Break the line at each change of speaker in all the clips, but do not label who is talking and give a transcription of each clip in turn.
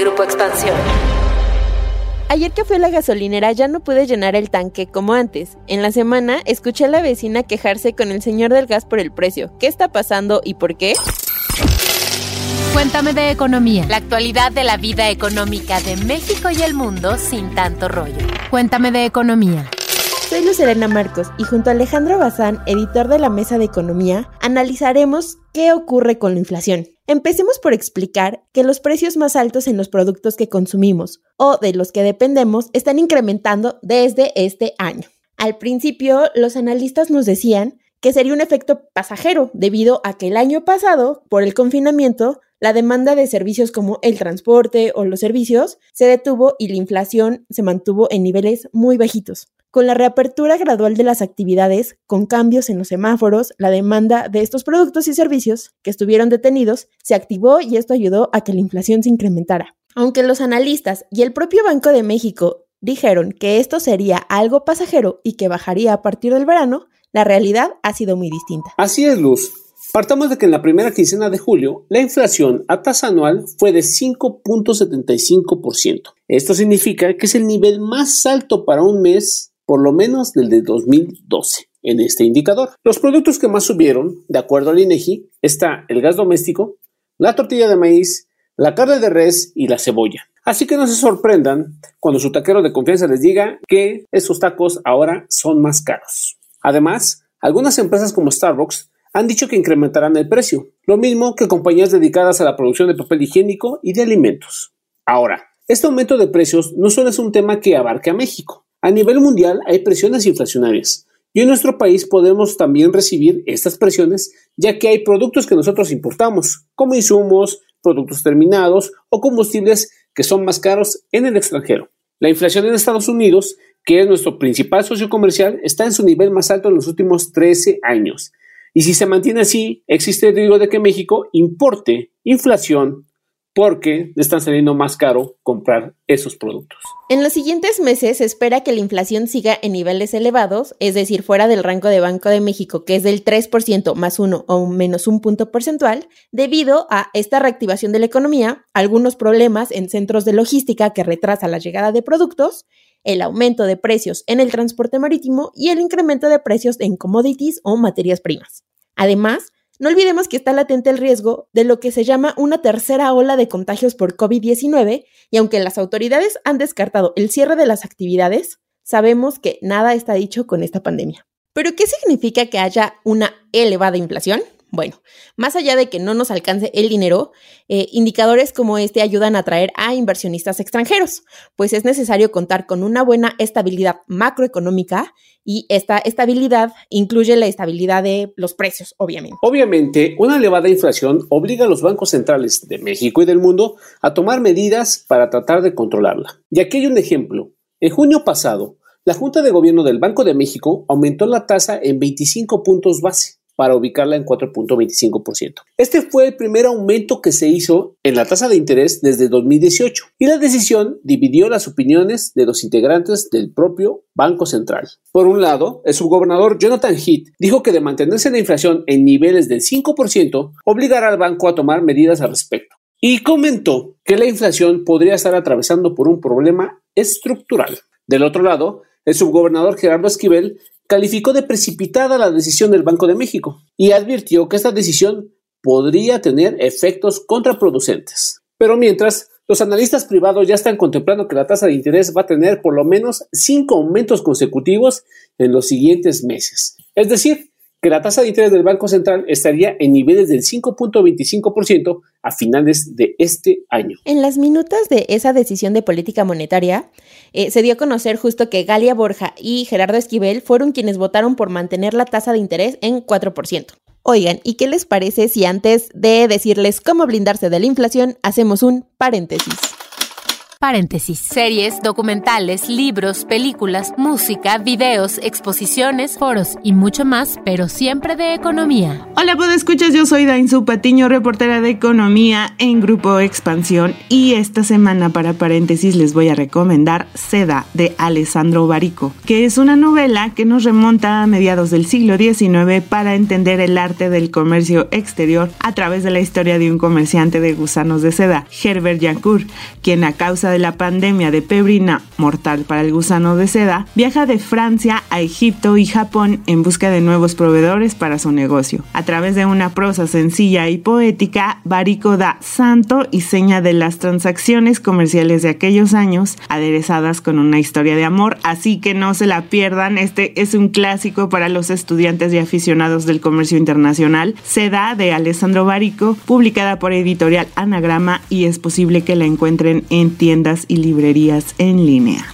Grupo Expansión.
Ayer que fui a la gasolinera ya no pude llenar el tanque como antes. En la semana escuché a la vecina quejarse con el señor del gas por el precio. ¿Qué está pasando y por qué?
Cuéntame de economía. La actualidad de la vida económica de México y el mundo sin tanto rollo. Cuéntame de economía.
Soy Luz Elena Marcos y junto a Alejandro Bazán, editor de la Mesa de Economía, analizaremos qué ocurre con la inflación. Empecemos por explicar que los precios más altos en los productos que consumimos o de los que dependemos están incrementando desde este año. Al principio, los analistas nos decían que sería un efecto pasajero debido a que el año pasado, por el confinamiento, la demanda de servicios como el transporte o los servicios se detuvo y la inflación se mantuvo en niveles muy bajitos. Con la reapertura gradual de las actividades, con cambios en los semáforos, la demanda de estos productos y servicios que estuvieron detenidos se activó y esto ayudó a que la inflación se incrementara. Aunque los analistas y el propio Banco de México dijeron que esto sería algo pasajero y que bajaría a partir del verano, la realidad ha sido muy distinta.
Así es, Luz. Partamos de que en la primera quincena de julio la inflación a tasa anual fue de 5.75%. Esto significa que es el nivel más alto para un mes por lo menos del de 2012 en este indicador. Los productos que más subieron, de acuerdo al INEGI, está el gas doméstico, la tortilla de maíz, la carne de res y la cebolla. Así que no se sorprendan cuando su taquero de confianza les diga que esos tacos ahora son más caros. Además, algunas empresas como Starbucks han dicho que incrementarán el precio, lo mismo que compañías dedicadas a la producción de papel higiénico y de alimentos. Ahora, este aumento de precios no solo es un tema que abarque a México. A nivel mundial hay presiones inflacionarias y en nuestro país podemos también recibir estas presiones ya que hay productos que nosotros importamos, como insumos, productos terminados o combustibles que son más caros en el extranjero. La inflación en Estados Unidos, que es nuestro principal socio comercial, está en su nivel más alto en los últimos 13 años. Y si se mantiene así, existe el riesgo de que México importe inflación porque están saliendo más caro comprar esos productos.
En los siguientes meses se espera que la inflación siga en niveles elevados, es decir, fuera del rango de Banco de México, que es del 3% más uno o menos un punto porcentual, debido a esta reactivación de la economía, algunos problemas en centros de logística que retrasa la llegada de productos, el aumento de precios en el transporte marítimo y el incremento de precios en commodities o materias primas. Además, no olvidemos que está latente el riesgo de lo que se llama una tercera ola de contagios por COVID-19 y aunque las autoridades han descartado el cierre de las actividades, sabemos que nada está dicho con esta pandemia. ¿Pero qué significa que haya una elevada inflación? Bueno, más allá de que no nos alcance el dinero, eh, indicadores como este ayudan a atraer a inversionistas extranjeros, pues es necesario contar con una buena estabilidad macroeconómica y esta estabilidad incluye la estabilidad de los precios, obviamente.
Obviamente, una elevada inflación obliga a los bancos centrales de México y del mundo a tomar medidas para tratar de controlarla. Y aquí hay un ejemplo. En junio pasado, la Junta de Gobierno del Banco de México aumentó la tasa en 25 puntos base para ubicarla en 4.25%. Este fue el primer aumento que se hizo en la tasa de interés desde 2018 y la decisión dividió las opiniones de los integrantes del propio Banco Central. Por un lado, el subgobernador Jonathan Heath dijo que de mantenerse la inflación en niveles del 5%, obligará al banco a tomar medidas al respecto. Y comentó que la inflación podría estar atravesando por un problema estructural. Del otro lado, el subgobernador Gerardo Esquivel calificó de precipitada la decisión del Banco de México y advirtió que esta decisión podría tener efectos contraproducentes. Pero mientras, los analistas privados ya están contemplando que la tasa de interés va a tener por lo menos cinco aumentos consecutivos en los siguientes meses. Es decir, que la tasa de interés del Banco Central estaría en niveles del 5.25% a finales de este año.
En las minutas de esa decisión de política monetaria, eh, se dio a conocer justo que Galia Borja y Gerardo Esquivel fueron quienes votaron por mantener la tasa de interés en 4%. Oigan, ¿y qué les parece si antes de decirles cómo blindarse de la inflación, hacemos un paréntesis?
Paréntesis. Series, documentales, libros, películas, música, videos, exposiciones, foros y mucho más, pero siempre de economía.
Hola, pues escuchas, yo soy Dainzu Patiño, reportera de economía en Grupo Expansión y esta semana para paréntesis les voy a recomendar Seda de Alessandro Barico, que es una novela que nos remonta a mediados del siglo XIX para entender el arte del comercio exterior a través de la historia de un comerciante de gusanos de seda, Herbert Jancourt, quien a causa de la pandemia de pebrina mortal para el gusano de seda, viaja de Francia a Egipto y Japón en busca de nuevos proveedores para su negocio. A través de una prosa sencilla y poética, Barico da santo y seña de las transacciones comerciales de aquellos años, aderezadas con una historia de amor, así que no se la pierdan, este es un clásico para los estudiantes y aficionados del comercio internacional, Seda de Alessandro Barico, publicada por editorial Anagrama y es posible que la encuentren en tiendas y librerías en línea.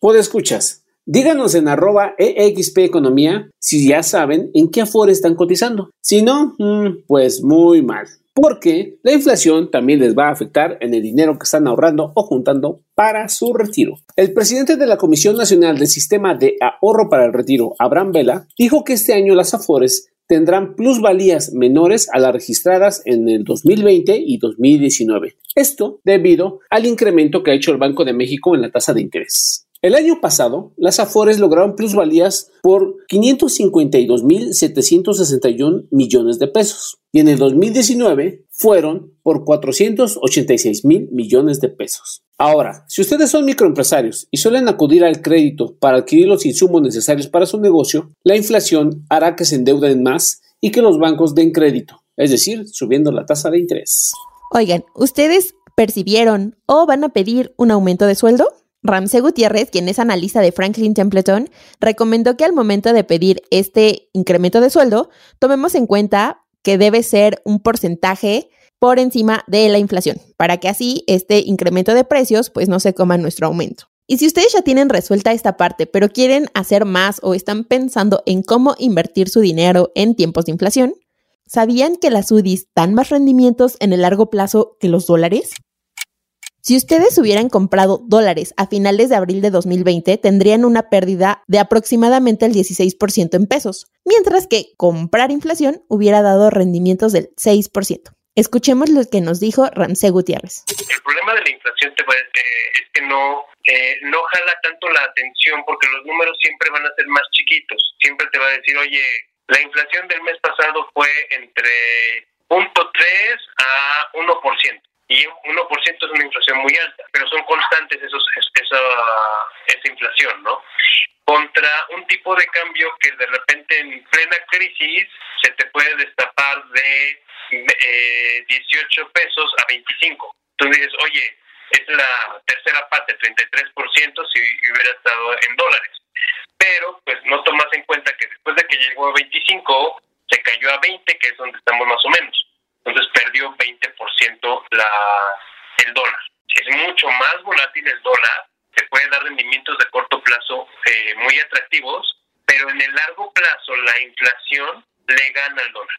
Puedo escuchas. Díganos en arroba EXP Economía si ya saben en qué Afore están cotizando. Si no, mm, pues muy mal. Porque la inflación también les va a afectar en el dinero que están ahorrando o juntando para su retiro. El presidente de la Comisión Nacional del Sistema de Ahorro para el Retiro, Abraham Vela, dijo que este año las Afores tendrán plusvalías menores a las registradas en el 2020 y 2019. Esto debido al incremento que ha hecho el Banco de México en la tasa de interés. El año pasado, las Afores lograron plusvalías por 552.761 millones de pesos y en el 2019 fueron por 486 mil millones de pesos. Ahora, si ustedes son microempresarios y suelen acudir al crédito para adquirir los insumos necesarios para su negocio, la inflación hará que se endeuden más y que los bancos den crédito, es decir, subiendo la tasa de interés.
Oigan, ¿ustedes percibieron o van a pedir un aumento de sueldo? Ramsey Gutiérrez, quien es analista de Franklin Templeton, recomendó que al momento de pedir este incremento de sueldo, tomemos en cuenta que debe ser un porcentaje por encima de la inflación, para que así este incremento de precios pues no se coma nuestro aumento. Y si ustedes ya tienen resuelta esta parte, pero quieren hacer más o están pensando en cómo invertir su dinero en tiempos de inflación, ¿sabían que las UDIs dan más rendimientos en el largo plazo que los dólares? Si ustedes hubieran comprado dólares a finales de abril de 2020, tendrían una pérdida de aproximadamente el 16% en pesos, mientras que comprar inflación hubiera dado rendimientos del 6%. Escuchemos lo que nos dijo Ramsey Gutiérrez.
El problema de la inflación eh, es que no, eh, no jala tanto la atención porque los números siempre van a ser más chiquitos. Siempre te va a decir, oye, la inflación del mes pasado fue entre 0.3 a 1% y 1% es una inflación muy alta, pero son constantes esos, esa, esa inflación, ¿no? Contra un tipo de cambio que de repente en plena crisis se te puede destapar de eh, 18 pesos a 25. Entonces dices, oye, es la tercera parte, 33% si hubiera estado en dólares. Pero pues no tomas en cuenta que después de que llegó a 25, se cayó a 20, que es donde estamos más o menos entonces perdió 20% la, el dólar. Es mucho más volátil el dólar, se puede dar rendimientos de corto plazo eh, muy atractivos, pero en el largo plazo la inflación le gana al dólar.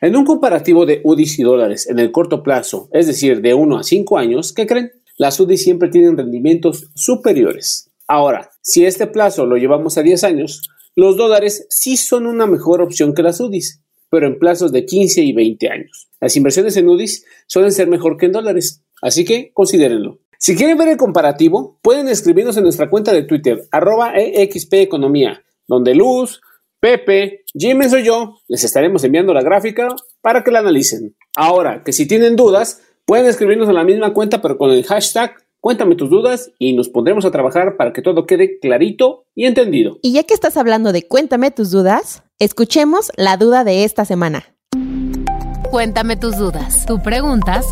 En un comparativo de UDIs y dólares en el corto plazo, es decir, de 1 a 5 años, ¿qué creen? Las UDIs siempre tienen rendimientos superiores. Ahora, si este plazo lo llevamos a 10 años, los dólares sí son una mejor opción que las UDIs, pero en plazos de 15 y 20 años. Las inversiones en UDIs suelen ser mejor que en dólares, así que considérenlo. Si quieren ver el comparativo, pueden escribirnos en nuestra cuenta de Twitter, arroba EXP Economía, donde Luz, Pepe, Jiménez o yo les estaremos enviando la gráfica para que la analicen. Ahora, que si tienen dudas, pueden escribirnos en la misma cuenta, pero con el hashtag Cuéntame tus dudas y nos pondremos a trabajar para que todo quede clarito y entendido.
Y ya que estás hablando de Cuéntame tus dudas, escuchemos la duda de esta semana.
Cuéntame tus dudas. Tú preguntas,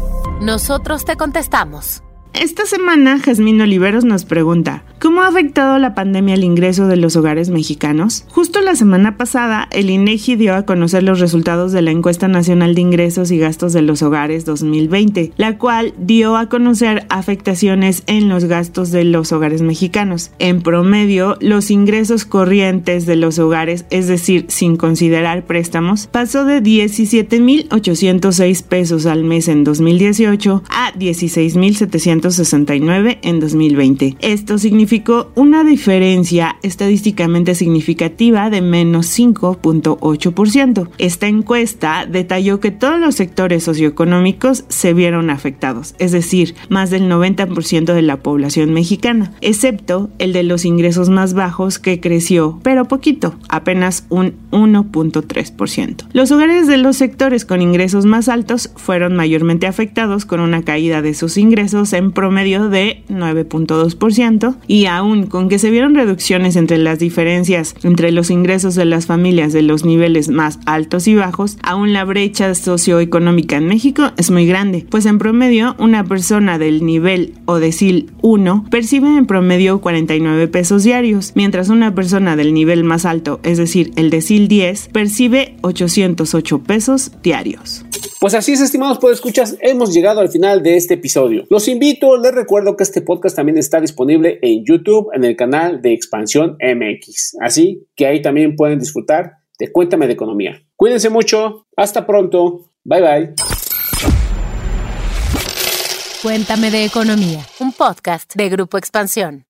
nosotros te contestamos.
Esta semana, Jazmín Oliveros nos pregunta, ¿cómo ha afectado la pandemia el ingreso de los hogares mexicanos? Justo la semana pasada, el INEGI dio a conocer los resultados de la Encuesta Nacional de Ingresos y Gastos de los Hogares 2020, la cual dio a conocer afectaciones en los gastos de los hogares mexicanos. En promedio, los ingresos corrientes de los hogares, es decir, sin considerar préstamos, pasó de 17.806 pesos al mes en 2018 a 16.700 269 en 2020. Esto significó una diferencia estadísticamente significativa de menos 5.8%. Esta encuesta detalló que todos los sectores socioeconómicos se vieron afectados, es decir, más del 90% de la población mexicana, excepto el de los ingresos más bajos que creció, pero poquito, apenas un 1.3%. Los hogares de los sectores con ingresos más altos fueron mayormente afectados con una caída de sus ingresos en promedio de 9.2% y aún con que se vieron reducciones entre las diferencias entre los ingresos de las familias de los niveles más altos y bajos, aún la brecha socioeconómica en México es muy grande, pues en promedio una persona del nivel o decil 1 percibe en promedio 49 pesos diarios, mientras una persona del nivel más alto, es decir, el decil 10, percibe 808 pesos diarios.
Pues así es, estimados escuchas, hemos llegado al final de este episodio. Los invito, les recuerdo que este podcast también está disponible en YouTube, en el canal de Expansión MX. Así que ahí también pueden disfrutar de Cuéntame de Economía. Cuídense mucho, hasta pronto, bye bye.
Cuéntame de Economía, un podcast de Grupo Expansión.